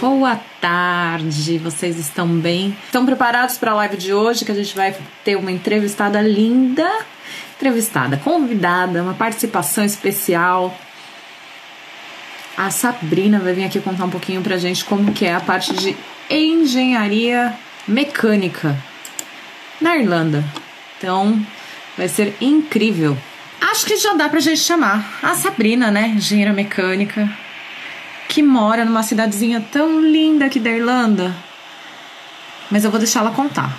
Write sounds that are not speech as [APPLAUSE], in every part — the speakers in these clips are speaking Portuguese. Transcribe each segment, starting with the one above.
Boa tarde, vocês estão bem? Estão preparados para a live de hoje que a gente vai ter uma entrevistada linda, entrevistada, convidada, uma participação especial. A Sabrina vai vir aqui contar um pouquinho pra gente como que é a parte de engenharia mecânica na Irlanda. Então, vai ser incrível. Acho que já dá pra gente chamar a Sabrina, né? Engenheira mecânica, que mora numa cidadezinha tão linda aqui da Irlanda. Mas eu vou deixar ela contar.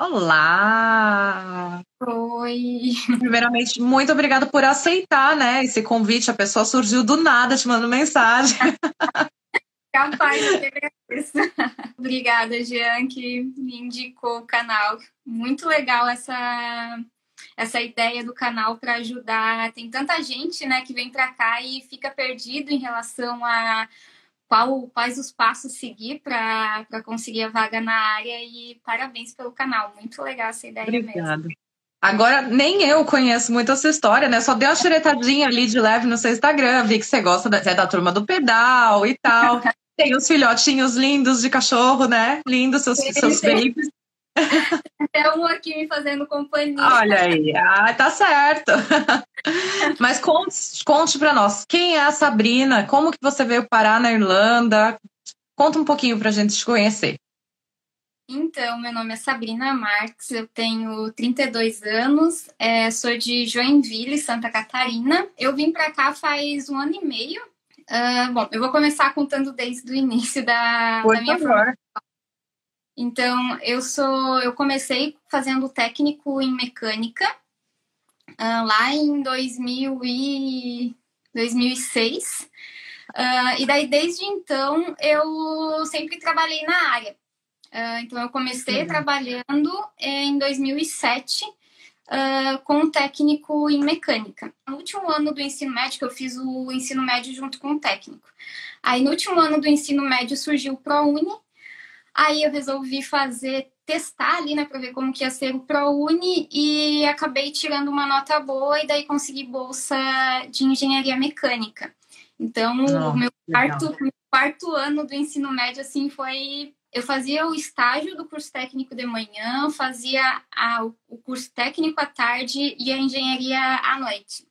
Olá! Oi! [LAUGHS] Primeiramente, muito obrigada por aceitar, né, esse convite. A pessoa surgiu do nada te mandando mensagem. [LAUGHS] Capaz, eu que agradeço. Obrigada, Jean, que me indicou o canal. Muito legal essa essa ideia do canal para ajudar. Tem tanta gente, né, que vem para cá e fica perdido em relação a qual, quais os passos seguir para conseguir a vaga na área. E parabéns pelo canal, muito legal essa ideia Obrigada. mesmo. Agora, nem eu conheço muito a sua história, né? Só dei uma xeretadinha ali de leve no seu Instagram, vi que você gosta da, é da turma do pedal e tal. [LAUGHS] Tem os filhotinhos lindos de cachorro, né? Lindos seus, seus babies. Até um aqui me fazendo companhia. Olha aí, ah, tá certo. [LAUGHS] Mas conte, conte para nós, quem é a Sabrina? Como que você veio parar na Irlanda? Conta um pouquinho para a gente te conhecer. Então, meu nome é Sabrina Marques, eu tenho 32 anos, é, sou de Joinville, Santa Catarina. Eu vim para cá faz um ano e meio. Uh, bom, eu vou começar contando desde o início da, Por da minha favor. formação. Então, eu sou, eu comecei fazendo técnico em mecânica uh, lá em 2000 e 2006. Uh, e daí, desde então, eu sempre trabalhei na área. Uh, então, eu comecei uhum. trabalhando em 2007 uh, com técnico em mecânica. No último ano do ensino médio, eu fiz o ensino médio junto com o técnico. Aí, no último ano do ensino médio, surgiu o ProUni, Aí eu resolvi fazer, testar ali, né, para ver como que ia ser o ProUni e acabei tirando uma nota boa e daí consegui bolsa de engenharia mecânica. Então, oh, o meu quarto, meu quarto ano do ensino médio, assim, foi... Eu fazia o estágio do curso técnico de manhã, fazia a, o curso técnico à tarde e a engenharia à noite.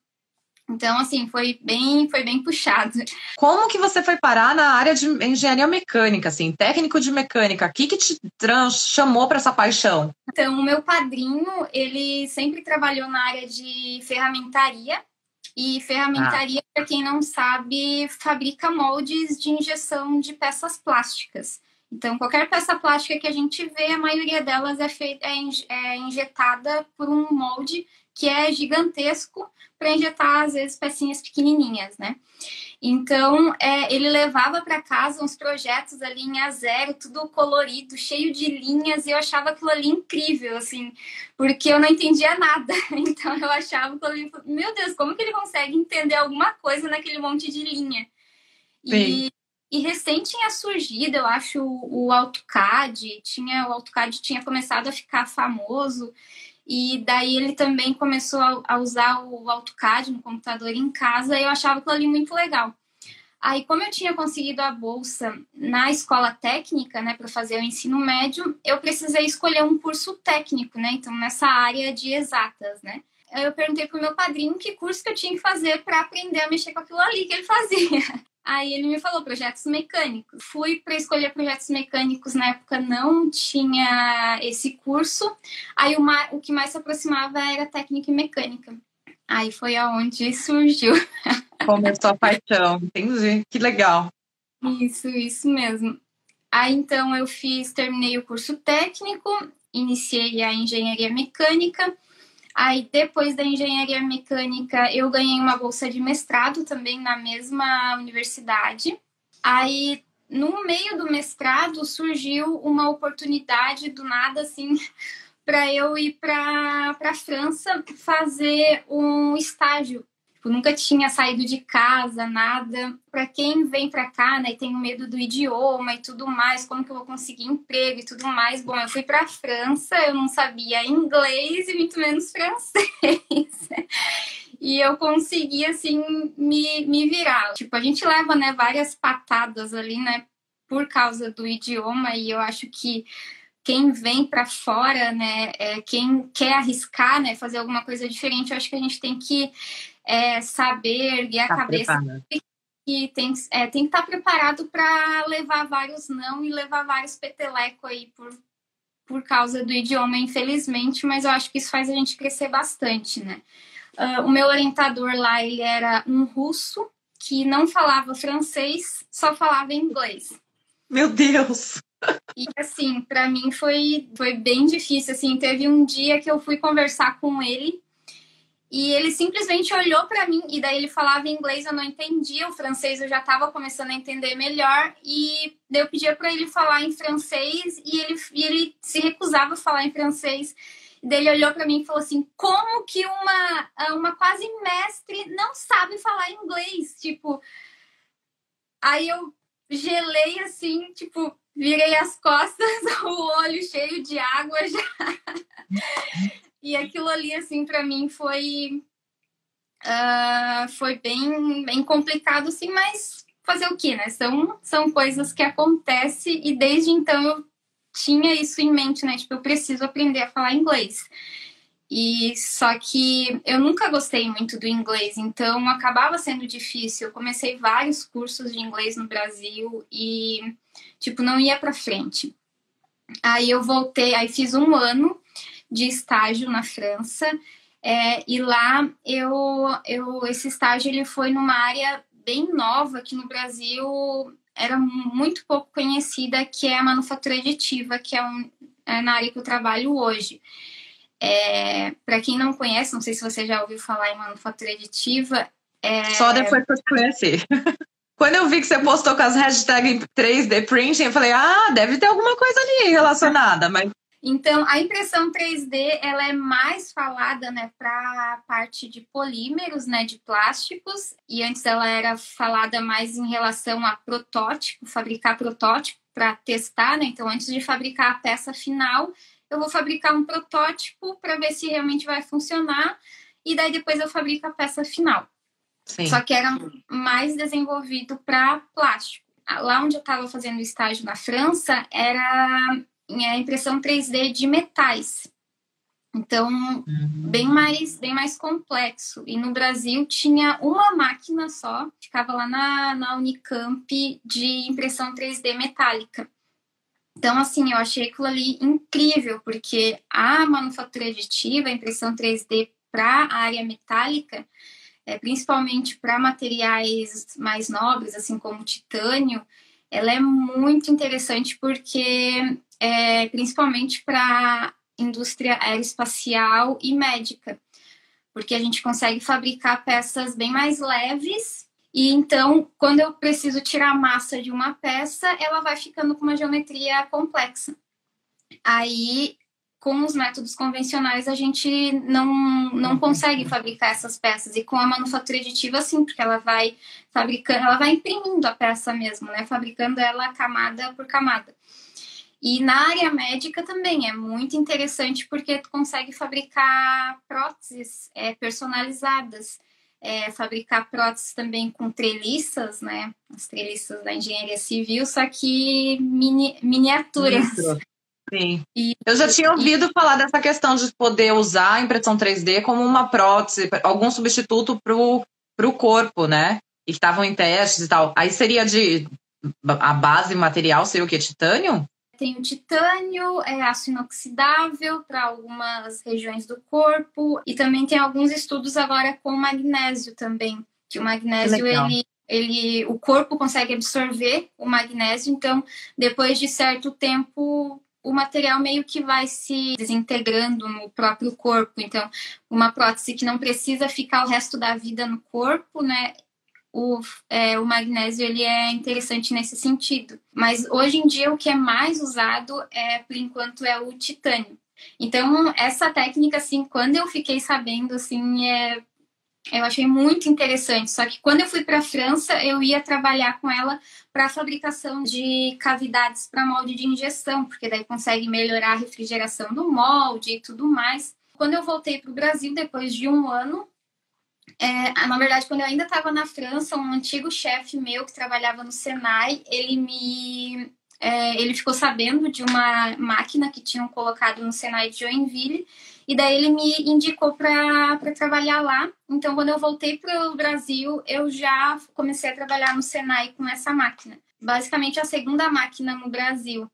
Então, assim, foi bem, foi bem puxado. [LAUGHS] Como que você foi parar na área de engenharia mecânica, assim, técnico de mecânica? O que, que te chamou para essa paixão? Então, o meu padrinho, ele sempre trabalhou na área de ferramentaria. E ferramentaria, ah. para quem não sabe, fabrica moldes de injeção de peças plásticas. Então, qualquer peça plástica que a gente vê, a maioria delas é, feita, é, é injetada por um molde que é gigantesco para injetar, às vezes, pecinhas pequenininhas, né? Então, é, ele levava para casa uns projetos ali em a zero, tudo colorido, cheio de linhas, e eu achava aquilo ali incrível, assim, porque eu não entendia nada. [LAUGHS] Então, eu achava meu Deus, como que ele consegue entender alguma coisa naquele monte de linha? E, e recém tinha surgido, eu acho, o AutoCAD, tinha, o AutoCAD tinha começado a ficar famoso, e daí ele também começou a, usar o AutoCAD no computador em casa e eu achava aquilo ali muito legal. Aí, como eu tinha conseguido a bolsa na escola técnica, né, para fazer o ensino médio, eu precisei escolher um curso técnico, né, então nessa área de exatas, né. Eu perguntei pro meu padrinho que curso que eu tinha que fazer para aprender a mexer com aquilo ali que ele fazia. [LAUGHS] Aí ele me falou projetos mecânicos. Fui para escolher projetos mecânicos, na época não tinha esse curso. Aí o, o que mais se aproximava era técnica e mecânica. Aí foi aonde surgiu. [LAUGHS] Começou a paixão, entendi. Que legal. Isso, isso mesmo. Aí então eu fiz, terminei o curso técnico, iniciei a engenharia mecânica Aí, depois da engenharia mecânica, eu ganhei uma bolsa de mestrado também na mesma universidade. Aí, no meio do mestrado, surgiu uma oportunidade do nada, assim, [LAUGHS] para eu ir para a França fazer um estágio Tipo, nunca tinha saído de casa, nada. Para quem vem para cá, né, e tem medo do idioma e tudo mais, como que eu vou conseguir emprego e tudo mais. Bom, eu fui para França, eu não sabia inglês e muito menos [LAUGHS] francês. e eu consegui assim me, me virar. Tipo, a gente leva, né, várias patadas ali, né, por causa do idioma e eu acho que quem vem para fora, né, é, quem quer arriscar, né, fazer alguma coisa diferente, eu acho que a gente tem que é, saber erguer a tá cabeça e tem, é, tem que estar tá preparado para levar vários não e levar vários peteleco aí por, por causa do idioma, infelizmente, mas eu acho que isso faz a gente crescer bastante, né? Uh, o meu orientador lá, ele era um russo que não falava francês, só falava inglês. Meu Deus! E assim, para mim foi, foi bem difícil. Assim, teve um dia que eu fui conversar com ele e ele simplesmente olhou para mim e daí ele falava inglês, eu não entendia, o francês eu já estava começando a entender melhor e daí eu pedia para ele falar em francês e ele, e ele se recusava a falar em francês. E daí ele olhou para mim e falou assim: "Como que uma uma quase mestre não sabe falar inglês?" Tipo, aí eu gelei assim, tipo, virei as costas, [LAUGHS] o olho cheio de água já. E aquilo ali, assim, para mim foi. Uh, foi bem, bem complicado, assim, mas fazer o que, né? São, são coisas que acontecem e desde então eu tinha isso em mente, né? Tipo, eu preciso aprender a falar inglês. E só que eu nunca gostei muito do inglês, então acabava sendo difícil. Eu comecei vários cursos de inglês no Brasil e tipo não ia para frente. Aí eu voltei, aí fiz um ano de estágio na França é, e lá eu, eu esse estágio ele foi numa área bem nova que no Brasil era muito pouco conhecida, que é a manufatura aditiva, que é, um, é na área que eu trabalho hoje. É, para quem não conhece, não sei se você já ouviu falar em manufatura aditiva. É... Só depois que eu conheci. [LAUGHS] Quando eu vi que você postou com as hashtags 3D printing, eu falei, ah, deve ter alguma coisa ali relacionada, mas então, a impressão 3D ela é mais falada né, para a parte de polímeros, né, de plásticos, e antes ela era falada mais em relação a protótipo, fabricar protótipo para testar, né? Então, antes de fabricar a peça final, eu vou fabricar um protótipo para ver se realmente vai funcionar e daí depois eu fabrico a peça final. Sim. Só que era mais desenvolvido para plástico. Lá onde eu estava fazendo estágio na França era a impressão 3D de metais. Então, uhum. bem mais bem mais complexo. E no Brasil tinha uma máquina só, ficava lá na, na Unicamp de impressão 3D metálica. Então, assim, eu achei aquilo ali incrível, porque a manufatura aditiva, a impressão 3D para a área metálica, é, principalmente para materiais mais nobres, assim como titânio, ela é muito interessante porque, é, principalmente para indústria aeroespacial e médica, porque a gente consegue fabricar peças bem mais leves e então, quando eu preciso tirar a massa de uma peça, ela vai ficando com uma geometria complexa. Aí, com os métodos convencionais, a gente não, não consegue fabricar essas peças. E com a manufatura aditiva, sim, porque ela vai fabricando, ela vai imprimindo a peça mesmo, né? Fabricando ela camada por camada. E na área médica também é muito interessante porque tu consegue fabricar próteses é, personalizadas é, fabricar próteses também com treliças, né? As treliças da engenharia civil, só que mini, miniaturas. Sim. E, eu já tinha ouvido e... falar dessa questão de poder usar a impressão 3D como uma prótese, algum substituto para o corpo, né? E que estavam em testes e tal. Aí seria de. A base material seria o que? Titânio? Tem o titânio, é aço inoxidável para algumas regiões do corpo e também tem alguns estudos agora com magnésio também, que o magnésio ele ele o corpo consegue absorver o magnésio, então depois de certo tempo o material meio que vai se desintegrando no próprio corpo. Então, uma prótese que não precisa ficar o resto da vida no corpo, né? o, é, o magnésio ele é interessante nesse sentido. Mas hoje em dia o que é mais usado é, por enquanto, é o titânio. Então, essa técnica, assim, quando eu fiquei sabendo, assim, é, Eu achei muito interessante. Só que quando eu fui para a França, eu ia trabalhar com ela para a fabricação de cavidades para molde de injeção, porque daí consegue melhorar a refrigeração do molde e tudo mais. Quando eu voltei para o Brasil, depois de um ano, é, na verdade, quando eu ainda estava na França, um antigo chefe meu que trabalhava no Senai, ele me é, ele ficou sabendo de uma máquina que tinham colocado no Senai de Joinville e daí ele me indicou para trabalhar lá. Então, quando eu voltei para o Brasil, eu já comecei a trabalhar no Senai com essa máquina. Basicamente, a segunda máquina no Brasil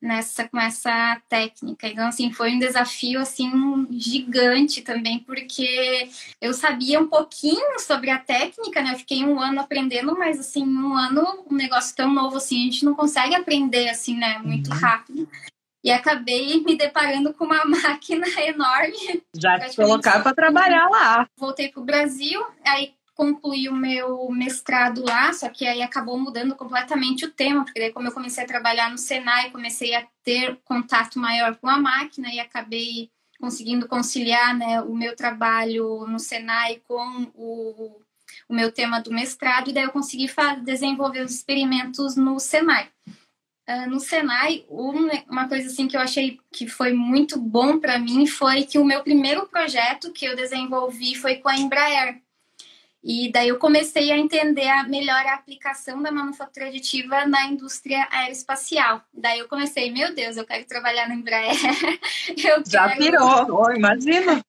nessa com essa técnica. Então, assim, foi um desafio assim gigante também, porque eu sabia um pouquinho sobre a técnica, né? Eu fiquei um ano aprendendo, mas assim, um ano, um negócio tão novo assim, a gente não consegue aprender assim, né? Muito uhum. rápido. E acabei me deparando com uma [LAUGHS] máquina enorme. Já te colocar para trabalhar lá. Voltei para o Brasil, aí concluí o meu mestrado lá, só que aí acabou mudando completamente o tema, porque daí como eu comecei a trabalhar no Senai, comecei a ter contato maior com a máquina e acabei conseguindo conciliar né, o meu trabalho no Senai com o, o meu tema do mestrado, e daí eu consegui desenvolver os experimentos no Senai. Uh, no Senai, um, uma coisa assim que eu achei que foi muito bom para mim foi que o meu primeiro projeto que eu desenvolvi foi com a Embraer. E daí eu comecei a entender a melhor a aplicação da manufatura aditiva na indústria aeroespacial. Daí eu comecei, meu Deus, eu quero trabalhar na Embraer. [LAUGHS] eu já quero... pirou, [LAUGHS] imagina.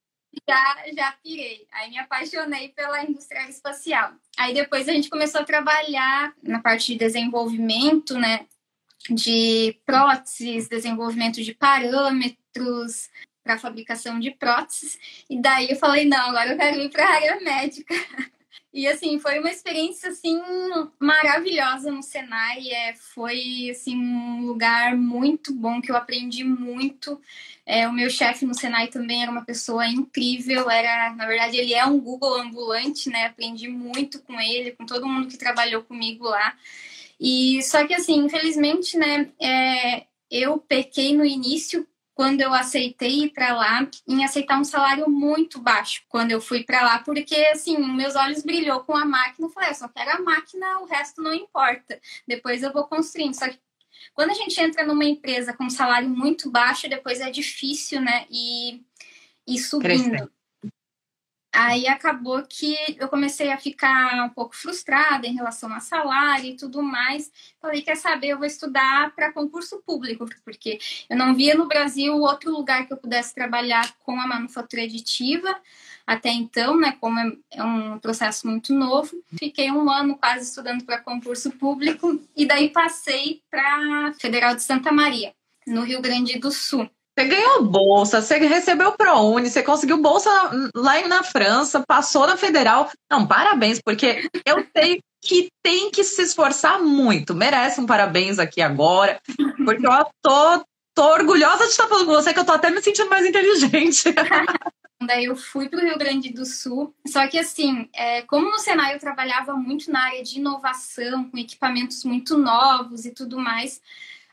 Já, já pirei. Aí me apaixonei pela indústria aeroespacial. Aí depois a gente começou a trabalhar na parte de desenvolvimento, né? De próteses, desenvolvimento de parâmetros, para fabricação de próteses. E daí eu falei, não, agora eu quero ir para a área médica. [LAUGHS] E assim, foi uma experiência assim maravilhosa no Senai, é, foi assim um lugar muito bom que eu aprendi muito. É, o meu chefe no Senai também era uma pessoa incrível, era, na verdade, ele é um Google ambulante, né? Aprendi muito com ele, com todo mundo que trabalhou comigo lá. E só que assim, infelizmente, né, é, eu pequei no início quando eu aceitei ir para lá, em aceitar um salário muito baixo quando eu fui para lá, porque assim, meus olhos brilhou com a máquina, eu falei, eu só quero a máquina, o resto não importa. Depois eu vou construindo. Só que quando a gente entra numa empresa com um salário muito baixo, depois é difícil, né? E, e subindo. Crescer. Aí acabou que eu comecei a ficar um pouco frustrada em relação a salário e tudo mais. Falei, quer saber, eu vou estudar para concurso público, porque eu não via no Brasil outro lugar que eu pudesse trabalhar com a manufatura aditiva. Até então, né, como é, um processo muito novo, fiquei um ano quase estudando para concurso público e daí passei para Federal de Santa Maria, no Rio Grande do Sul. Você ganhou bolsa, você recebeu ProUni, você conseguiu bolsa lá na França, passou na Federal. Não, parabéns, porque eu sei que tem que se esforçar muito. Merece um parabéns aqui agora, porque eu tô, tô orgulhosa de estar falando com você, que eu tô até me sentindo mais inteligente. [LAUGHS] Daí eu fui para o Rio Grande do Sul. Só que assim, é, como no Senai eu trabalhava muito na área de inovação, com equipamentos muito novos e tudo mais,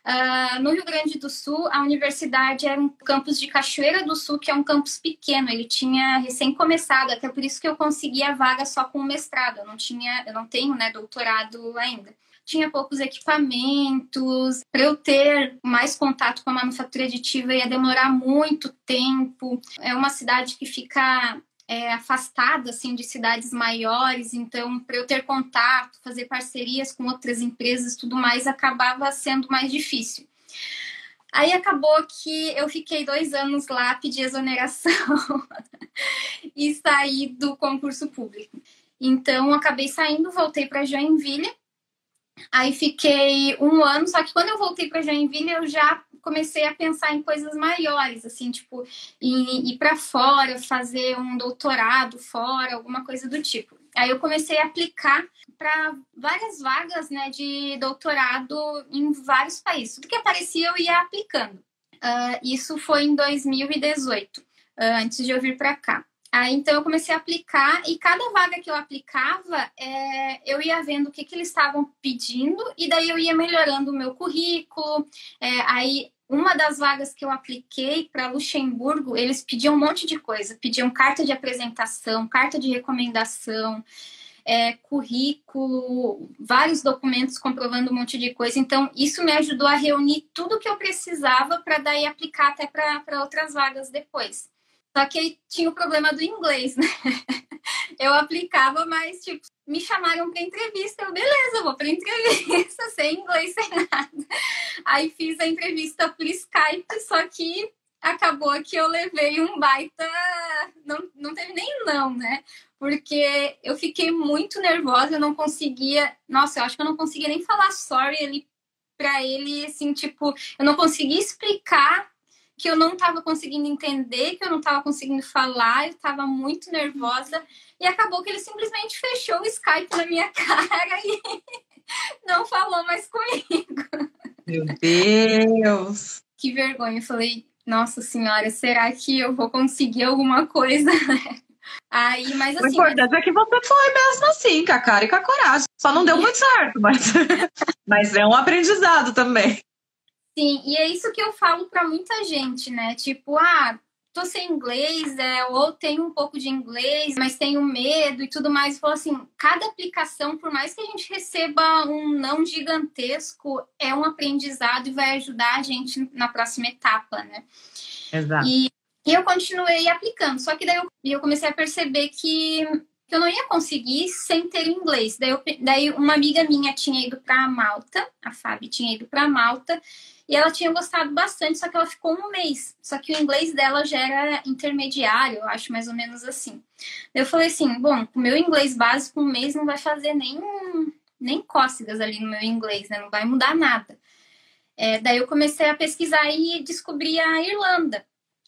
Uh, no Rio Grande do Sul, a universidade era um campus de Cachoeira do Sul, que é um campus pequeno. Ele tinha recém começado, até por isso que eu consegui a vaga só com o mestrado. Eu não tinha, eu não tenho, né, doutorado ainda. Tinha poucos equipamentos. Para eu ter mais contato com a manufatura aditiva ia demorar muito tempo. É uma cidade que fica é, afastada assim de cidades maiores, então para eu ter contato, fazer parcerias com outras empresas, tudo mais acabava sendo mais difícil. Aí acabou que eu fiquei dois anos lá, pedi exoneração [LAUGHS] e saí do concurso público. Então acabei saindo, voltei para Joinville. Aí fiquei um ano, só que quando eu voltei para Joinville eu já comecei a pensar em coisas maiores, assim, tipo, em ir para fora, fazer um doutorado fora, alguma coisa do tipo. Aí eu comecei a aplicar para várias vagas, né, de doutorado em vários países. Tudo que aparecia eu ia aplicando. Uh, isso foi em 2018, uh, antes de eu vir para cá. Aí, então, eu comecei a aplicar e cada vaga que eu aplicava, é, eu ia vendo o que, que eles estavam pedindo e daí eu ia melhorando o meu currículo. É, aí, uma das vagas que eu apliquei para Luxemburgo, eles pediam um monte de coisa. Pediam carta de apresentação, carta de recomendação, é, currículo, vários documentos comprovando um monte de coisa. Então, isso me ajudou a reunir tudo que eu precisava para daí aplicar até para outras vagas depois. Só que tinha o problema do inglês, né? [LAUGHS] Eu aplicava, mas, tipo, me chamaram para entrevista. Eu, beleza, vou para entrevista, [LAUGHS] sem inglês, sem nada. Aí fiz a entrevista por Skype, só que acabou que eu levei um baita. Não, não teve nem não, né? Porque eu fiquei muito nervosa, eu não conseguia. Nossa, eu acho que eu não conseguia nem falar sorry ali para ele, assim, tipo, eu não conseguia explicar que eu não estava conseguindo entender, que eu não estava conseguindo falar, eu estava muito nervosa. E acabou que ele simplesmente fechou o Skype na minha [LAUGHS] cara e não falou mais comigo. Meu Deus! Que vergonha. Eu falei, nossa senhora, será que eu vou conseguir alguma coisa? [LAUGHS] Aí, mas assim. O importante mas... é que você foi mesmo assim, com a cara e com a coragem. Só não deu muito certo, mas, [LAUGHS] mas é um aprendizado também. Sim, e é isso que eu falo para muita gente, né? Tipo, ah, tô sem inglês, é, ou tenho um pouco de inglês, mas tenho medo e tudo mais. Falou assim, cada aplicação, por mais que a gente receba um não gigantesco, é um aprendizado e vai ajudar a gente na próxima etapa, né? Exato. E, e eu continuei aplicando, só que daí eu, eu comecei a perceber que que eu não ia conseguir sem ter inglês. Daí, eu, daí uma amiga minha tinha ido para Malta, a Fábio tinha ido para Malta, e ela tinha gostado bastante, só que ela ficou um mês. Só que o inglês dela já era intermediário, eu acho mais ou menos assim. Eu falei assim: bom, o meu inglês básico, um mês não vai fazer nem, nem cócegas ali no meu inglês, né? Não vai mudar nada. É, daí eu comecei a pesquisar e descobri a Irlanda.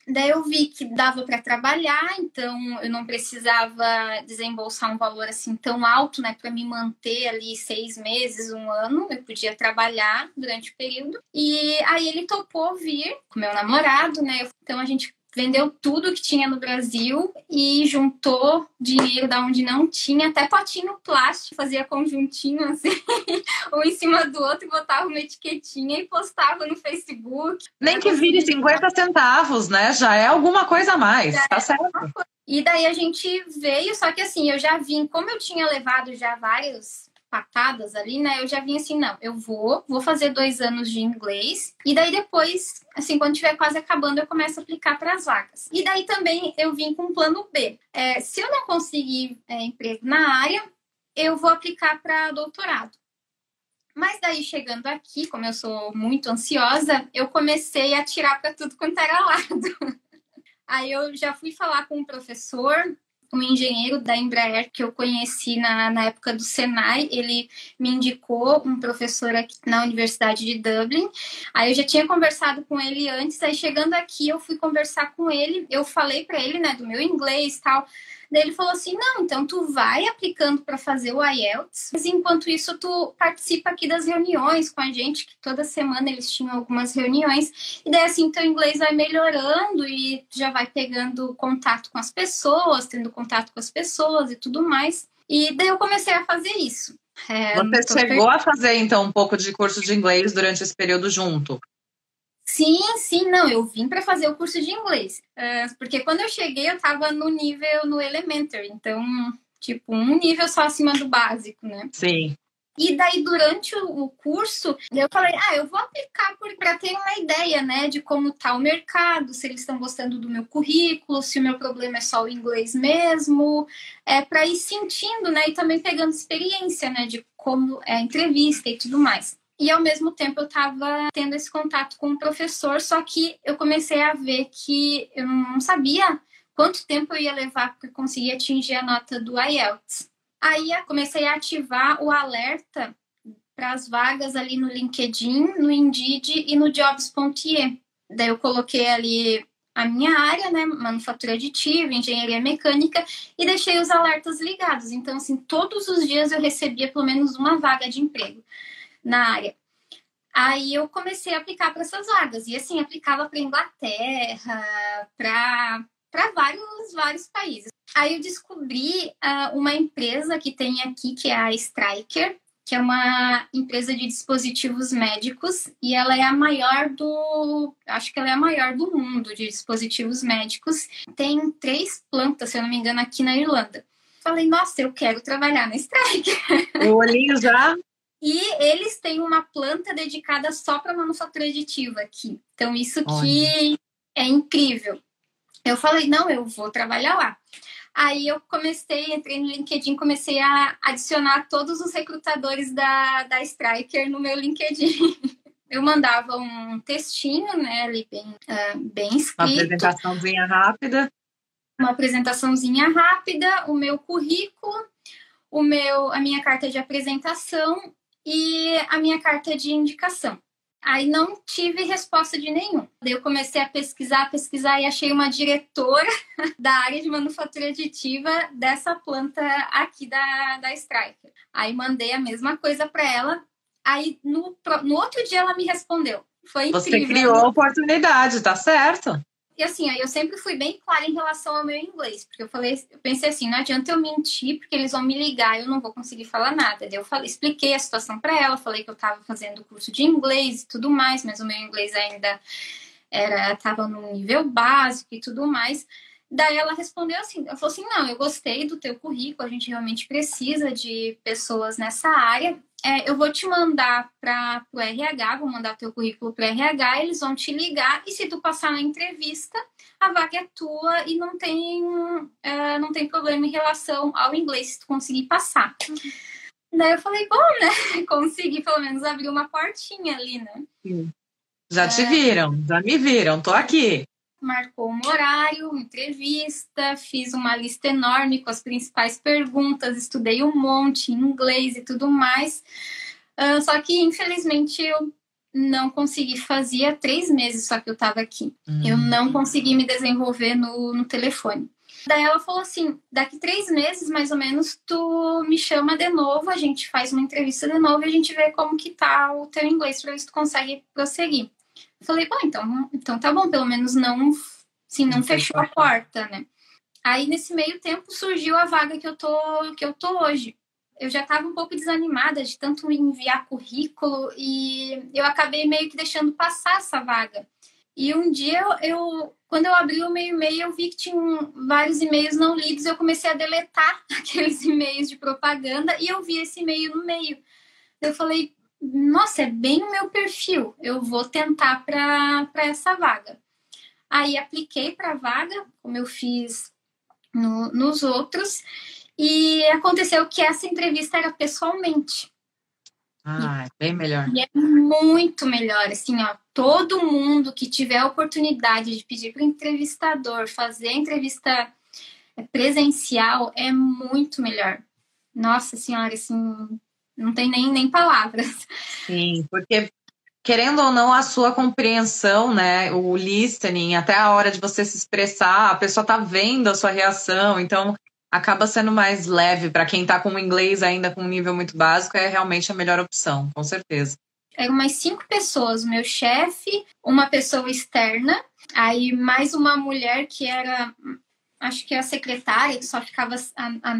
Daí eu vi que dava para trabalhar, então eu não precisava desembolsar um valor assim tão alto, né, para me manter ali seis meses, um ano. Eu podia trabalhar durante o período. E aí ele topou vir com meu namorado, né? Então a gente vendeu tudo que tinha no Brasil e juntou dinheiro da onde não tinha, até potinho plástico, fazia conjuntinho assim, [LAUGHS] um em cima do outro, botava uma etiquetinha e postava no Facebook. Nem que vire 50 centavos, né? Já é alguma coisa a mais, já tá é certo. E daí a gente veio, só que assim, eu já vim, como eu tinha levado já vários patadas ali, né? Eu já vim assim, não, eu vou, vou fazer dois anos de inglês e daí depois, assim, quando tiver quase acabando, eu começo a aplicar para as vagas. E daí também eu vim com um plano B. É, se eu não conseguir é, emprego na área, eu vou aplicar para doutorado. Mas daí chegando aqui, como eu sou muito ansiosa, eu comecei a tirar para tudo quanto era lado. [LAUGHS] Aí eu já fui falar com o professor, um engenheiro da Embraer que eu conheci na, na época do Senai, ele me indicou um professor aqui na Universidade de Dublin. Aí eu já tinha conversado com ele antes, aí chegando aqui eu fui conversar com ele, eu falei para ele, né, do meu inglês, tal. Daí ele falou assim: não, então tu vai aplicando para fazer o IELTS, mas enquanto isso tu participa aqui das reuniões com a gente, que toda semana eles tinham algumas reuniões, e daí assim teu inglês vai melhorando e já vai pegando contato com as pessoas, tendo contato com as pessoas e tudo mais. E daí eu comecei a fazer isso. É, Você chegou per... a fazer então um pouco de curso de inglês durante esse período junto? Sim, sim, não, eu vim para fazer o curso de inglês. Uh, porque quando eu cheguei, eu estava no nível no Elementary, então, tipo, um nível só acima do básico, né? Sim. E daí, durante o curso, eu falei, ah, eu vou aplicar para ter uma ideia, né, de como tá o mercado, se eles estão gostando do meu currículo, se o meu problema é só o inglês mesmo, é para ir sentindo, né, e também pegando experiência, né, de como é a entrevista e tudo mais. E ao mesmo tempo eu estava tendo esse contato com o professor, só que eu comecei a ver que eu não sabia quanto tempo eu ia levar para conseguir atingir a nota do IELTS. Aí eu comecei a ativar o alerta para as vagas ali no LinkedIn, no Indeed e no Jobs.ie. Daí eu coloquei ali a minha área, né, manufatura aditiva, engenharia mecânica, e deixei os alertas ligados. Então, assim, todos os dias eu recebia pelo menos uma vaga de emprego na área. Aí eu comecei a aplicar para essas vagas. E assim, aplicava para Inglaterra, para vários, vários países. Aí eu descobri uh, uma empresa que tem aqui, que é a Striker, que é uma empresa de dispositivos médicos e ela é a maior do, acho que ela é a maior do mundo de dispositivos médicos. Tem três plantas, se eu não me engano, aqui na Irlanda. Falei, nossa, eu quero trabalhar na Strike. O olhinho já. E eles têm uma planta dedicada só para manufatura aditiva aqui. Então, isso que é incrível. Eu falei, não, eu vou trabalhar lá. Aí eu comecei, entrei no LinkedIn, comecei a adicionar todos os recrutadores da, da Striker no meu LinkedIn. [LAUGHS] Eu mandava um textinho, né, ali bem, uh, bem escrito. Uma apresentaçãozinha rápida. Uma apresentaçãozinha rápida, o meu currículo, o meu, a minha carta de apresentação e a minha carta de indicação. Aí não tive resposta de nenhum. Daí eu comecei a pesquisar, pesquisar e achei uma diretora [LAUGHS] da área de manufatura aditiva dessa planta aqui da, da Striker. Aí mandei a mesma coisa para ela. Aí no, no outro dia ela me respondeu. Foi incrível. Você criou a oportunidade, tá certo? E assim, eu sempre fui bem clara em relação ao meu inglês, porque eu falei, eu pensei assim, não adianta eu mentir, porque eles vão me ligar eu não vou conseguir falar nada. Daí eu falei, expliquei a situação para ela, falei que eu estava fazendo curso de inglês e tudo mais, mas o meu inglês ainda era estava no nível básico e tudo mais. Daí ela respondeu assim, ela falou assim, não, eu gostei do teu currículo, a gente realmente precisa de pessoas nessa área, é, eu vou te mandar para o RH, vou mandar teu currículo para o RH, eles vão te ligar e se tu passar na entrevista, a vaga é tua e não tem, é, não tem problema em relação ao inglês se tu conseguir passar. Uhum. Daí eu falei, bom, né? [LAUGHS] Consegui pelo menos abrir uma portinha ali, né? Sim. Já te é... viram, já me viram, tô aqui marcou um horário, uma entrevista, fiz uma lista enorme com as principais perguntas, estudei um monte em inglês e tudo mais. Uh, só que, infelizmente, eu não consegui. Fazia três meses só que eu estava aqui. Hum. Eu não consegui me desenvolver no, no telefone. Daí ela falou assim: daqui três meses, mais ou menos, tu me chama de novo, a gente faz uma entrevista de novo e a gente vê como que tá o teu inglês para ver se tu consegue prosseguir. Falei, bom, então, então tá bom, pelo menos não, sim, não fechou a porta, né? Aí nesse meio tempo surgiu a vaga que eu tô que eu tô hoje. Eu já estava um pouco desanimada de tanto enviar currículo e eu acabei meio que deixando passar essa vaga. E um dia eu, eu quando eu abri o meu e-mail, eu vi que tinha vários e-mails não lidos, eu comecei a deletar [LAUGHS] aqueles e-mails de propaganda e eu vi esse e-mail no meio. Eu falei, nossa, é bem o meu perfil, eu vou tentar para essa vaga. Aí apliquei para a vaga, como eu fiz no, nos outros, e aconteceu que essa entrevista era pessoalmente. Ah, é bem melhor. E é muito melhor, assim, ó. Todo mundo que tiver a oportunidade de pedir para o entrevistador fazer a entrevista presencial é muito melhor. Nossa senhora, assim, não tem nem, nem palavras. Sim, porque querendo ou não, a sua compreensão, né, o listening, até a hora de você se expressar, a pessoa tá vendo a sua reação, então acaba sendo mais leve para quem tá com o inglês ainda com um nível muito básico, é realmente a melhor opção, com certeza. Eram mais cinco pessoas, o meu chefe, uma pessoa externa, aí mais uma mulher que era acho que a secretária que só ficava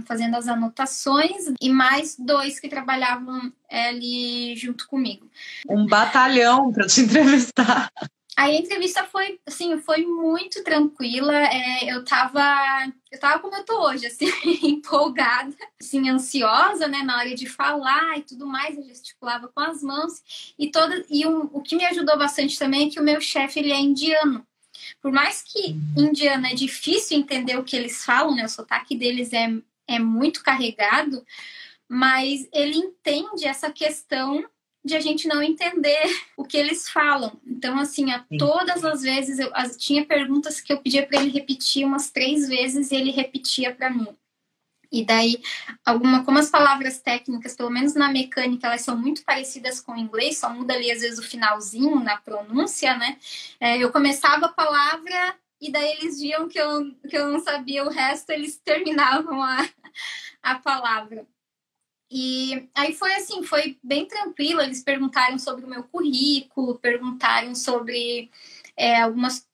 fazendo as anotações e mais dois que trabalhavam ali junto comigo. Um batalhão para te entrevistar. Aí a entrevista foi, assim, foi muito tranquila. É, eu tava, eu tava como eu tô hoje, assim, [LAUGHS] empolgada, assim, ansiosa, né, na hora de falar e tudo mais. Eu gesticulava com as mãos e toda. E um, o que me ajudou bastante também é que o meu chefe ele é indiano. Por mais que indiano é difícil entender o que eles falam, né? O sotaque deles é, é muito carregado, mas ele entende essa questão de a gente não entender [LAUGHS] o que eles falam. Então, assim, a, todas as vezes eu as, tinha perguntas que eu pedia para ele repetir umas três vezes e ele repetia para mim. E daí, alguma, como as palavras técnicas, pelo menos na mecânica, elas são muito parecidas com o inglês, só muda ali às vezes o finalzinho na pronúncia, né? É, eu começava a palavra e daí eles viam que eu, que eu não sabia o resto, eles terminavam a, a palavra. E aí foi assim, foi bem tranquilo. Eles perguntaram sobre o meu currículo, perguntaram sobre é, algumas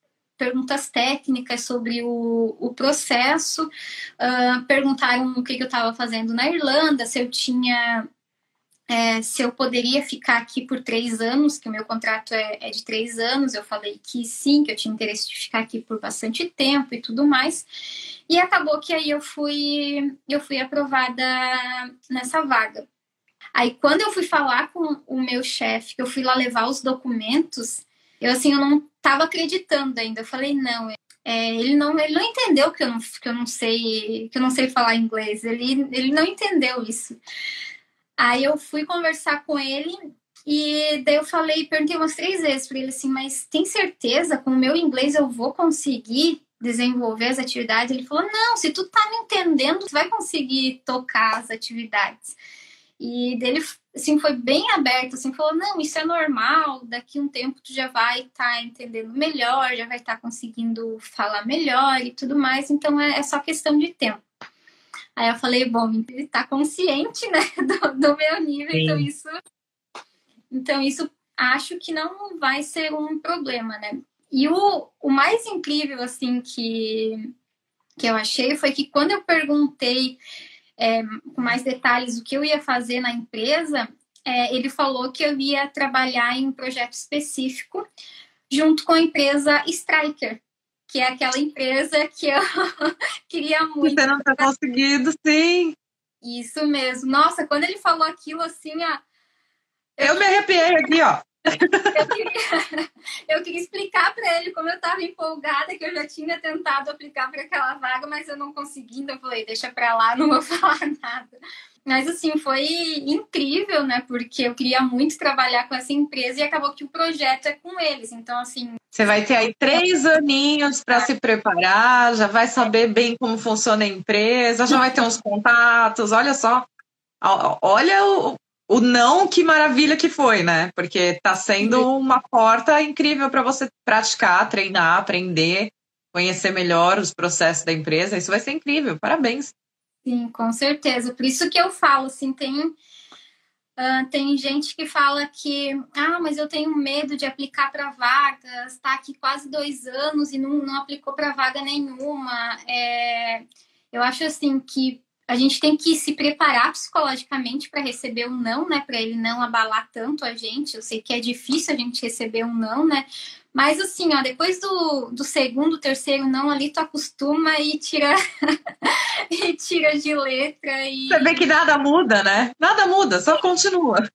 perguntas técnicas sobre o, o processo, uh, perguntaram o que, que eu estava fazendo na Irlanda, se eu tinha é, se eu poderia ficar aqui por três anos, que o meu contrato é, é, de três anos. Eu falei que sim, que eu tinha interesse de ficar aqui por bastante tempo e tudo mais. E acabou que aí eu fui, eu fui aprovada nessa vaga. Aí quando eu fui falar com o meu chefe, que eu fui lá levar os documentos, eu assim, eu não estava acreditando ainda. Eu falei, não, é, ele não ele não entendeu que eu não, que eu não sei que eu não sei falar inglês. Ele, ele não entendeu isso. Aí eu fui conversar com ele e daí eu falei, perguntei umas três vezes para ele assim, mas tem certeza com o meu inglês eu vou conseguir desenvolver as atividades? Ele falou, não, se tu tá me entendendo, tu vai conseguir tocar as atividades. E dele, assim, foi bem aberto, assim, falou, não, isso é normal, daqui um tempo tu já vai estar tá entendendo melhor, já vai estar tá conseguindo falar melhor e tudo mais, então é, é só questão de tempo. Aí eu falei, bom, ele tá consciente, né, [LAUGHS] do, do meu nível, então Sim. então isso, então isso acho que não vai ser um problema, né? E o, o mais incrível, assim, que, que eu achei foi que quando eu perguntei é, com mais detalhes o que eu ia fazer na empresa, é, ele falou que eu ia trabalhar em um projeto específico junto com a empresa Striker, que é aquela empresa que eu [LAUGHS] queria muito. Você não está conseguindo, sim. Isso mesmo. Nossa, quando ele falou aquilo assim, ó, eu, eu me arrepiei aqui, ó. Eu, queria, [LAUGHS] eu queria explicar para ele como eu estava empolgada, que eu já tinha tentado aplicar para aquela vaga, mas eu não consegui, então eu falei, deixa para lá, não vou [LAUGHS] falar nada. Mas assim, foi incrível, né? Porque eu queria muito trabalhar com essa empresa e acabou que o projeto é com eles. Então, assim. Você vai ter aí três aninhos para se preparar, já vai saber bem como funciona a empresa, já vai ter uns contatos, olha só. Olha o, o não, que maravilha que foi, né? Porque está sendo uma porta incrível para você praticar, treinar, aprender, conhecer melhor os processos da empresa. Isso vai ser incrível. Parabéns. Sim, com certeza. Por isso que eu falo, assim, tem, uh, tem gente que fala que, ah, mas eu tenho medo de aplicar para vagas, está aqui quase dois anos e não, não aplicou para vaga nenhuma. É, eu acho, assim, que a gente tem que se preparar psicologicamente para receber um não, né? Para ele não abalar tanto a gente. Eu sei que é difícil a gente receber um não, né? Mas assim, ó, depois do, do segundo, terceiro não ali, tu acostuma e tira [LAUGHS] e tira de letra e. Você vê que nada muda, né? Nada muda, só continua.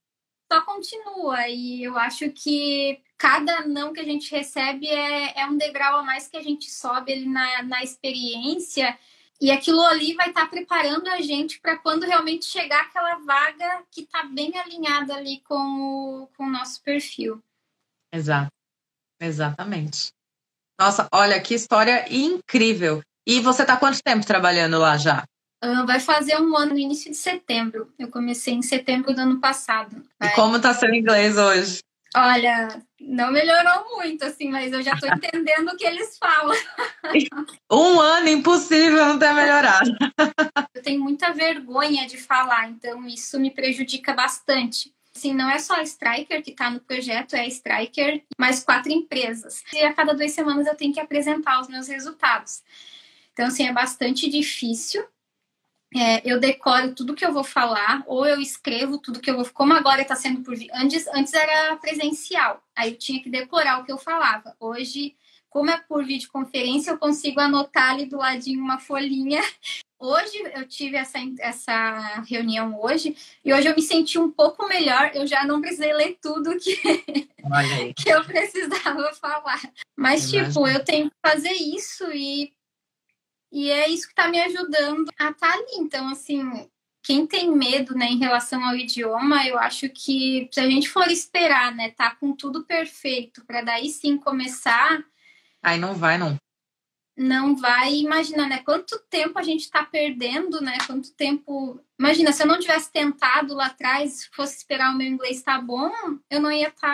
Só continua. E eu acho que cada não que a gente recebe é, é um degrau a mais que a gente sobe ali na, na experiência. E aquilo ali vai estar tá preparando a gente para quando realmente chegar aquela vaga que está bem alinhada ali com o, com o nosso perfil. Exato. Exatamente. Nossa, olha que história incrível. E você está quanto tempo trabalhando lá já? Uh, vai fazer um ano no início de setembro. Eu comecei em setembro do ano passado. Vai. E como está seu inglês hoje? Olha, não melhorou muito, assim, mas eu já estou entendendo o que eles falam. [LAUGHS] Um ano impossível não ter melhorado. [LAUGHS] Eu tenho muita vergonha de falar, então isso me prejudica bastante. Assim, não é só a Striker que está no projeto, é a Striker mais quatro empresas. E a cada duas semanas eu tenho que apresentar os meus resultados. Então, assim, é bastante difícil. É, eu decoro tudo que eu vou falar, ou eu escrevo tudo que eu vou. Como agora está sendo por. Antes, antes era presencial, aí eu tinha que decorar o que eu falava. Hoje, como é por videoconferência, eu consigo anotar ali do ladinho uma folhinha [LAUGHS] Hoje eu tive essa, essa reunião hoje e hoje eu me senti um pouco melhor. Eu já não precisei ler tudo que, [LAUGHS] que eu precisava falar. Mas, tipo, eu tenho que fazer isso e, e é isso que está me ajudando a estar tá ali. Então, assim, quem tem medo né, em relação ao idioma, eu acho que se a gente for esperar, né, tá com tudo perfeito para daí sim começar. Aí não vai, não não vai imaginar, né? Quanto tempo a gente está perdendo, né? Quanto tempo. Imagina, se eu não tivesse tentado lá atrás, fosse esperar o meu inglês estar tá bom, eu não ia estar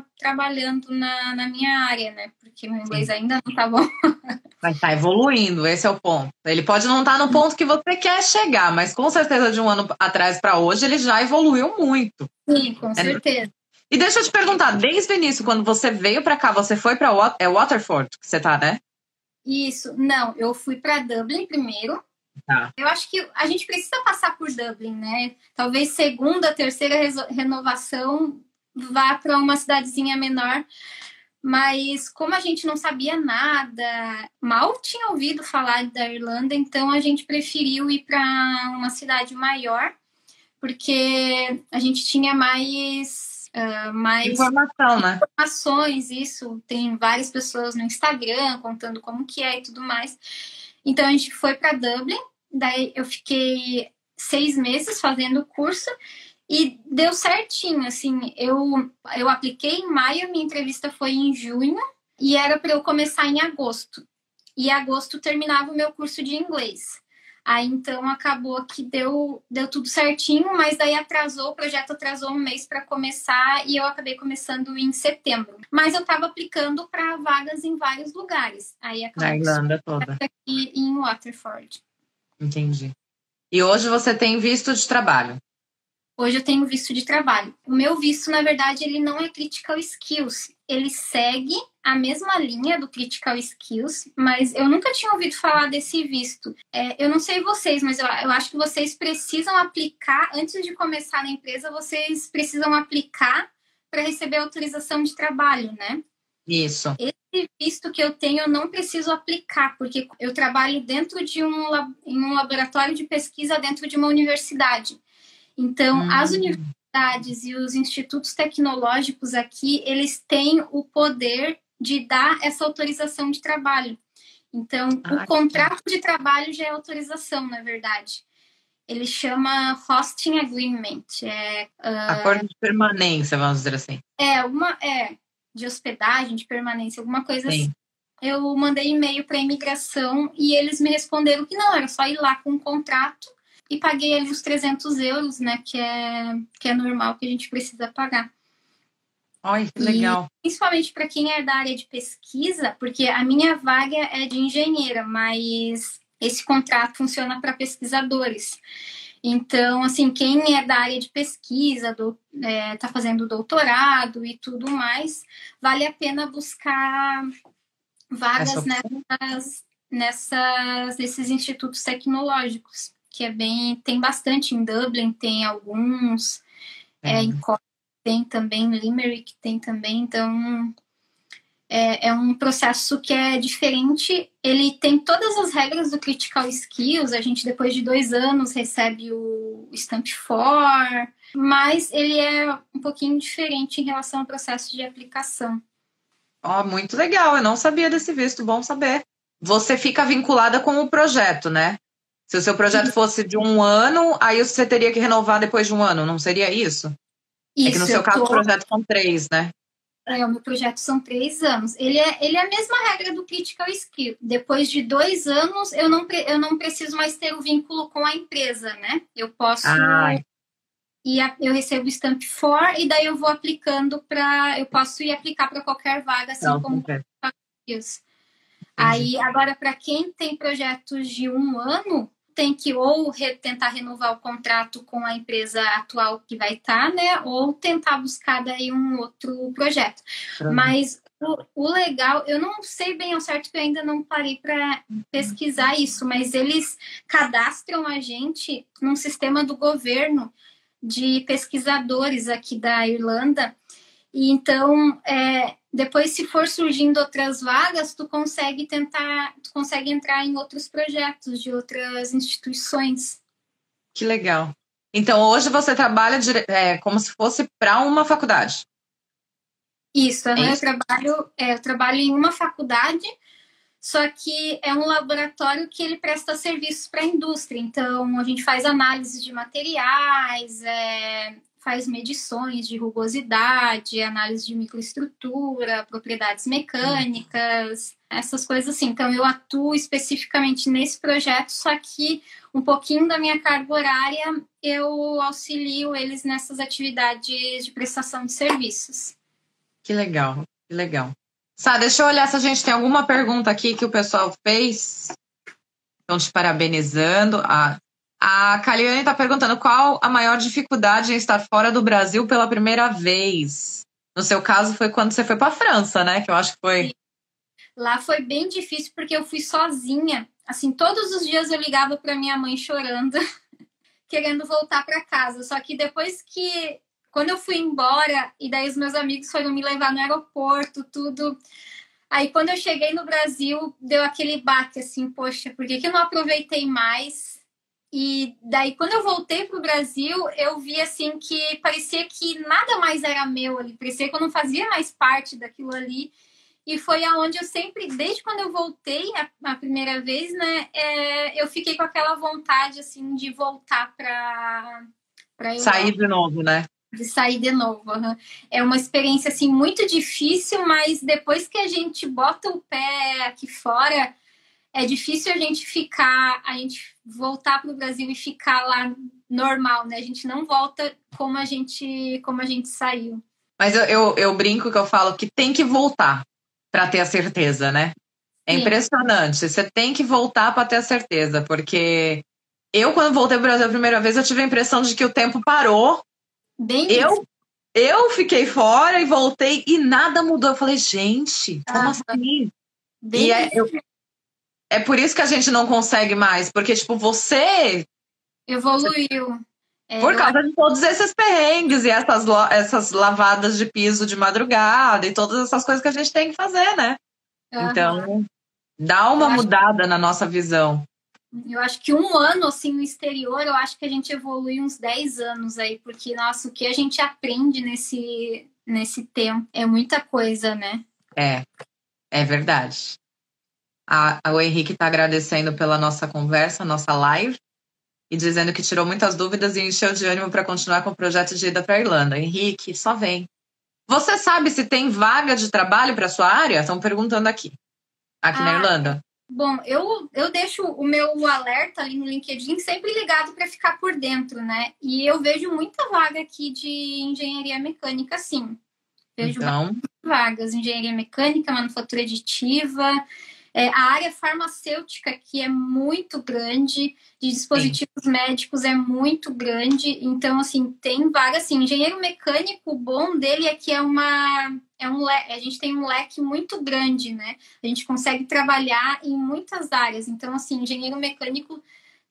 tá trabalhando na, na minha área, né? Porque meu inglês Sim. ainda não está bom. [LAUGHS] Vai estar tá evoluindo, esse é o ponto. Ele pode não estar tá no ponto que você quer chegar, mas com certeza de um ano atrás para hoje ele já evoluiu muito. Sim, com é, certeza. E deixa eu te perguntar, desde o início, quando você veio para cá, você foi para é Waterford que você tá, né? Isso, não, eu fui para Dublin primeiro. Tá. Eu acho que a gente precisa passar por Dublin, né? Talvez segunda, terceira renovação vá para uma cidadezinha menor. Mas como a gente não sabia nada, mal tinha ouvido falar da Irlanda, então a gente preferiu ir para uma cidade maior, porque a gente tinha mais Uh, mais informação, né? Informações, isso. Tem várias pessoas no Instagram contando como que é e tudo mais. Então a gente foi para Dublin, daí eu fiquei seis meses fazendo o curso e deu certinho, assim, eu, eu apliquei em maio, minha entrevista foi em junho e era para eu começar em agosto. E em agosto terminava o meu curso de inglês. Aí então acabou que deu, deu tudo certinho, mas daí atrasou, o projeto atrasou um mês para começar e eu acabei começando em setembro. Mas eu estava aplicando para vagas em vários lugares. Aí acabou Na Irlanda toda. Aqui em Waterford. Entendi. E hoje você tem visto de trabalho? Hoje eu tenho visto de trabalho. O meu visto, na verdade, ele não é Critical Skills. Ele segue a mesma linha do Critical Skills, mas eu nunca tinha ouvido falar desse visto. É, eu não sei vocês, mas eu, eu acho que vocês precisam aplicar, antes de começar na empresa, vocês precisam aplicar para receber autorização de trabalho, né? Isso. Esse visto que eu tenho, eu não preciso aplicar, porque eu trabalho dentro de um, em um laboratório de pesquisa dentro de uma universidade. Então, hum. as universidades e os institutos tecnológicos aqui, eles têm o poder de dar essa autorização de trabalho. Então, ah, o contrato de trabalho já é autorização, na verdade. Ele chama Hosting Agreement. É, uh, Acordo de permanência, vamos dizer assim. É, uma, é, de hospedagem, de permanência, alguma coisa Sim. assim. Eu mandei e-mail para a imigração e eles me responderam que não, era só ir lá com um contrato e paguei ali os 300 euros, né? Que é, que é normal que a gente precisa pagar. Olha, que legal. E, principalmente para quem é da área de pesquisa, porque a minha vaga é de engenheira, mas esse contrato funciona para pesquisadores. Então, assim, quem é da área de pesquisa, está é, tá fazendo doutorado e tudo mais, vale a pena buscar vagas nessas, nessas, nesses institutos tecnológicos que é bem. Tem bastante em Dublin, tem alguns. É, em Cork tem também, Limerick tem também, então é, é, um processo que é diferente. Ele tem todas as regras do Critical Skills. A gente, depois de dois anos, recebe o Stamp For, mas ele é um pouquinho diferente em relação ao processo de aplicação. Ó, oh, muito legal. Eu não sabia desse visto, bom saber. Você fica vinculada com o projeto, né? Se o seu projeto fosse de um ano, aí você teria que renovar depois de um ano, não seria isso? isso é que no seu caso tô... o projeto são três, né? É, o meu projeto são três anos. Ele é, ele é a mesma regra do Critical Skill. Depois de dois anos, eu não, eu não preciso mais ter o vínculo com a empresa, né? Eu posso. Ai. E a, eu recebo o Stamp for e daí eu vou aplicando para. Eu posso ir aplicar para qualquer vaga, assim não, como. Aí, agora, para quem tem projetos de um ano, tem que ou re, tentar renovar o contrato com a empresa atual que vai estar, tá, né? Ou tentar buscar daí um outro projeto. Uhum. Mas o, o, legal, eu não sei bem ao certo que eu ainda não parei para pesquisar isso, mas eles cadastram a gente num sistema do governo de pesquisadores aqui da Irlanda. E então, é, depois, se for surgindo outras vagas, tu consegue tentar, tu consegue entrar em outros projetos de outras instituições. Que legal. Então, hoje você trabalha é, como se fosse para uma faculdade. Isso, é isso? Eu, trabalho, é, eu trabalho em uma faculdade, só que é um laboratório que ele presta serviços para a indústria. Então, a gente faz análise de materiais, é, faz medições de rugosidade, análise de microestrutura, propriedades mecânicas, essas coisas assim. Então, eu atuo especificamente nesse projeto, só que um pouquinho da minha carga horária eu auxilio eles nessas atividades de prestação de serviços. Que legal, que legal. Sá, deixa eu olhar se a gente tem alguma pergunta aqui que o pessoal fez. Estão te parabenizando. Ah, a Caliane está perguntando qual a maior dificuldade em estar fora do Brasil pela primeira vez. No seu caso, foi quando você foi para a França, né? Que eu acho que foi. Lá foi bem difícil porque eu fui sozinha. Assim, todos os dias eu ligava para minha mãe chorando, [LAUGHS] querendo voltar para casa. Só que depois que quando eu fui embora e daí os meus amigos foram me levar no aeroporto, tudo. Aí quando eu cheguei no Brasil, deu aquele baque assim, poxa, por que, que eu não aproveitei mais? E daí, quando eu voltei para o Brasil, eu vi assim que parecia que nada mais era meu ali, parecia que eu não fazia mais parte daquilo ali. E foi aonde eu sempre, desde quando eu voltei a, a primeira vez, né, é, eu fiquei com aquela vontade assim de voltar para sair de novo, né? De sair de novo. Uhum. É uma experiência assim muito difícil, mas depois que a gente bota o pé aqui fora, é difícil a gente ficar, a gente voltar para o Brasil e ficar lá normal, né? A gente não volta como a gente, como a gente saiu. Mas eu, eu, eu brinco que eu falo que tem que voltar para ter a certeza, né? É Sim. impressionante. Você tem que voltar para ter a certeza, porque eu, quando voltei para o Brasil a primeira vez, eu tive a impressão de que o tempo parou. Bem eu, eu fiquei fora e voltei e nada mudou. Eu falei, gente, como ah, assim? Bem e é, eu, é por isso que a gente não consegue mais, porque, tipo, você. Evoluiu. É, por causa de todos esses perrengues e essas, essas lavadas de piso de madrugada e todas essas coisas que a gente tem que fazer, né? Uhum. Então, dá uma mudada na nossa visão. Eu acho que um ano, assim, no exterior, eu acho que a gente evolui uns 10 anos aí, porque, nossa, o que a gente aprende nesse, nesse tempo é muita coisa, né? É, é verdade. A, a, o Henrique está agradecendo pela nossa conversa, nossa live, e dizendo que tirou muitas dúvidas e encheu de ânimo para continuar com o projeto de ida para a Irlanda. Henrique, só vem. Você sabe se tem vaga de trabalho para sua área? Estão perguntando aqui, aqui ah, na Irlanda. Bom, eu, eu deixo o meu alerta ali no LinkedIn sempre ligado para ficar por dentro, né? E eu vejo muita vaga aqui de engenharia mecânica, sim. Vejo então... vagas, engenharia mecânica, manufatura aditiva, é, a área farmacêutica, que é muito grande, de dispositivos Sim. médicos é muito grande, então, assim, tem várias, assim, engenheiro mecânico, o bom dele é que é uma, é um a gente tem um leque muito grande, né? A gente consegue trabalhar em muitas áreas, então, assim, engenheiro mecânico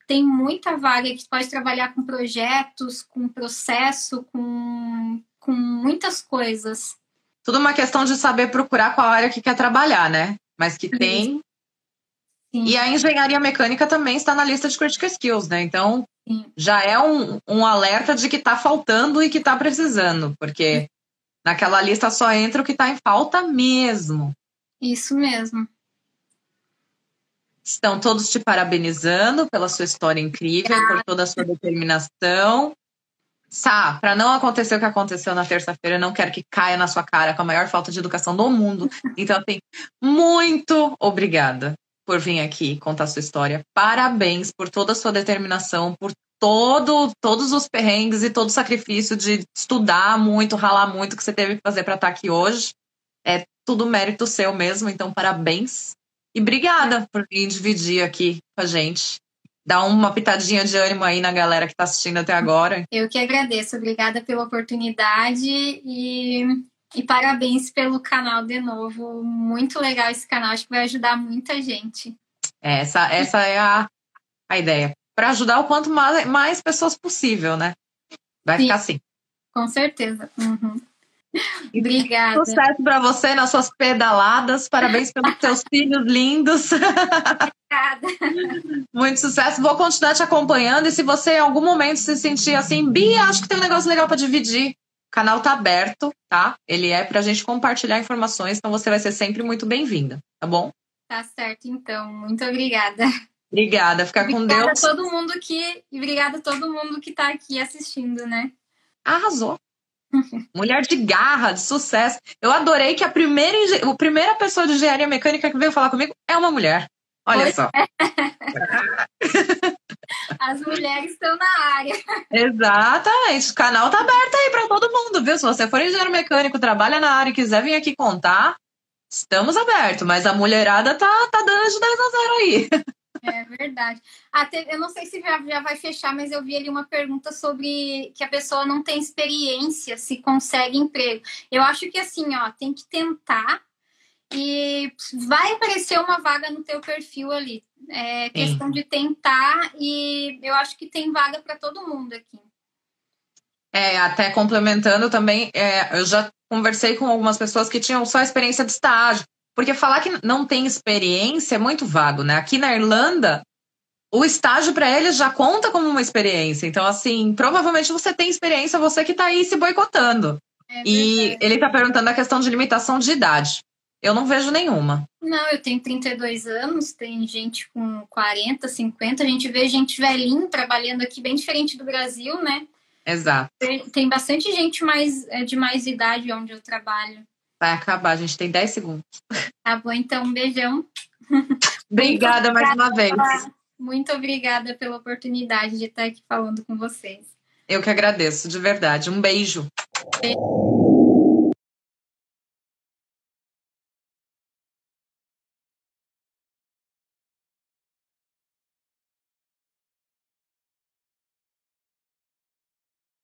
tem muita vaga que pode trabalhar com projetos, com processo, com, com muitas coisas. Tudo uma questão de saber procurar qual área que quer trabalhar, né? Mas que tem. Sim. E a engenharia mecânica também está na lista de critical skills, né? Então Sim. já é um, um alerta de que está faltando e que está precisando, porque Sim. naquela lista só entra o que está em falta mesmo. Isso mesmo. Estão todos te parabenizando pela sua história incrível, por toda a sua determinação. Sá, para não acontecer o que aconteceu na terça-feira, eu não quero que caia na sua cara com a maior falta de educação do mundo. [LAUGHS] Então, assim, muito obrigada por vir aqui contar sua história. Parabéns por toda a sua determinação, por todo, todos os perrengues e todo o sacrifício de estudar muito, ralar muito que você teve que fazer para estar aqui hoje. É tudo mérito seu mesmo, então parabéns. E obrigada por vir dividir aqui com a gente Dá uma pitadinha de ânimo aí na galera que está assistindo até agora. Eu que agradeço. Obrigada pela oportunidade e, e parabéns pelo canal de novo. Muito legal esse canal. Acho que vai ajudar muita gente. É, essa, essa é a, a ideia. Para ajudar o quanto mais, mais pessoas possível, né? Vai Sim, ficar assim. Com certeza. Uhum. Obrigada. Sucesso para você nas suas pedaladas. Parabéns pelos seus [LAUGHS] filhos lindos. Obrigada. Muito sucesso. Vou continuar te acompanhando. E se você em algum momento se sentir assim, Bia, acho que tem um negócio legal para dividir. O canal tá aberto, tá? Ele é pra gente compartilhar informações, então você vai ser sempre muito bem-vinda, tá bom? Tá certo, então. Muito obrigada. Obrigada, fica obrigada com Deus. Obrigada a todo mundo que. E obrigada a todo mundo que tá aqui assistindo, né? Arrasou. Mulher de garra, de sucesso. Eu adorei que a primeira, a primeira pessoa de engenharia mecânica que veio falar comigo é uma mulher. Olha só. É. [LAUGHS] As mulheres estão na área. Exatamente. O canal tá aberto aí para todo mundo, viu? Se você for engenheiro mecânico, trabalha na área e quiser vir aqui contar, estamos abertos. Mas a mulherada tá, tá dando de 10 a 0 aí. [LAUGHS] É verdade. Até, eu não sei se já, já vai fechar, mas eu vi ali uma pergunta sobre que a pessoa não tem experiência, se consegue emprego. Eu acho que assim, ó, tem que tentar e vai aparecer uma vaga no teu perfil ali. É questão Sim. de tentar e eu acho que tem vaga para todo mundo aqui. É, até complementando também, é, eu já conversei com algumas pessoas que tinham só experiência de estágio, porque falar que não tem experiência é muito vago, né? Aqui na Irlanda, o estágio para eles já conta como uma experiência. Então, assim, provavelmente você tem experiência, você que está aí se boicotando. É e ele está perguntando a questão de limitação de idade. Eu não vejo nenhuma. Não, eu tenho 32 anos, tem gente com 40, 50, a gente vê gente velhinho trabalhando aqui, bem diferente do Brasil, né? Exato. Tem, tem bastante gente mais, é, de mais idade onde eu trabalho. Vai acabar, a gente tem 10 segundos. Tá bom, então, um beijão. obrigada mais uma vez. Muito obrigada pela oportunidade de estar aqui falando com vocês. Eu que agradeço, de verdade. Um beijo. beijo.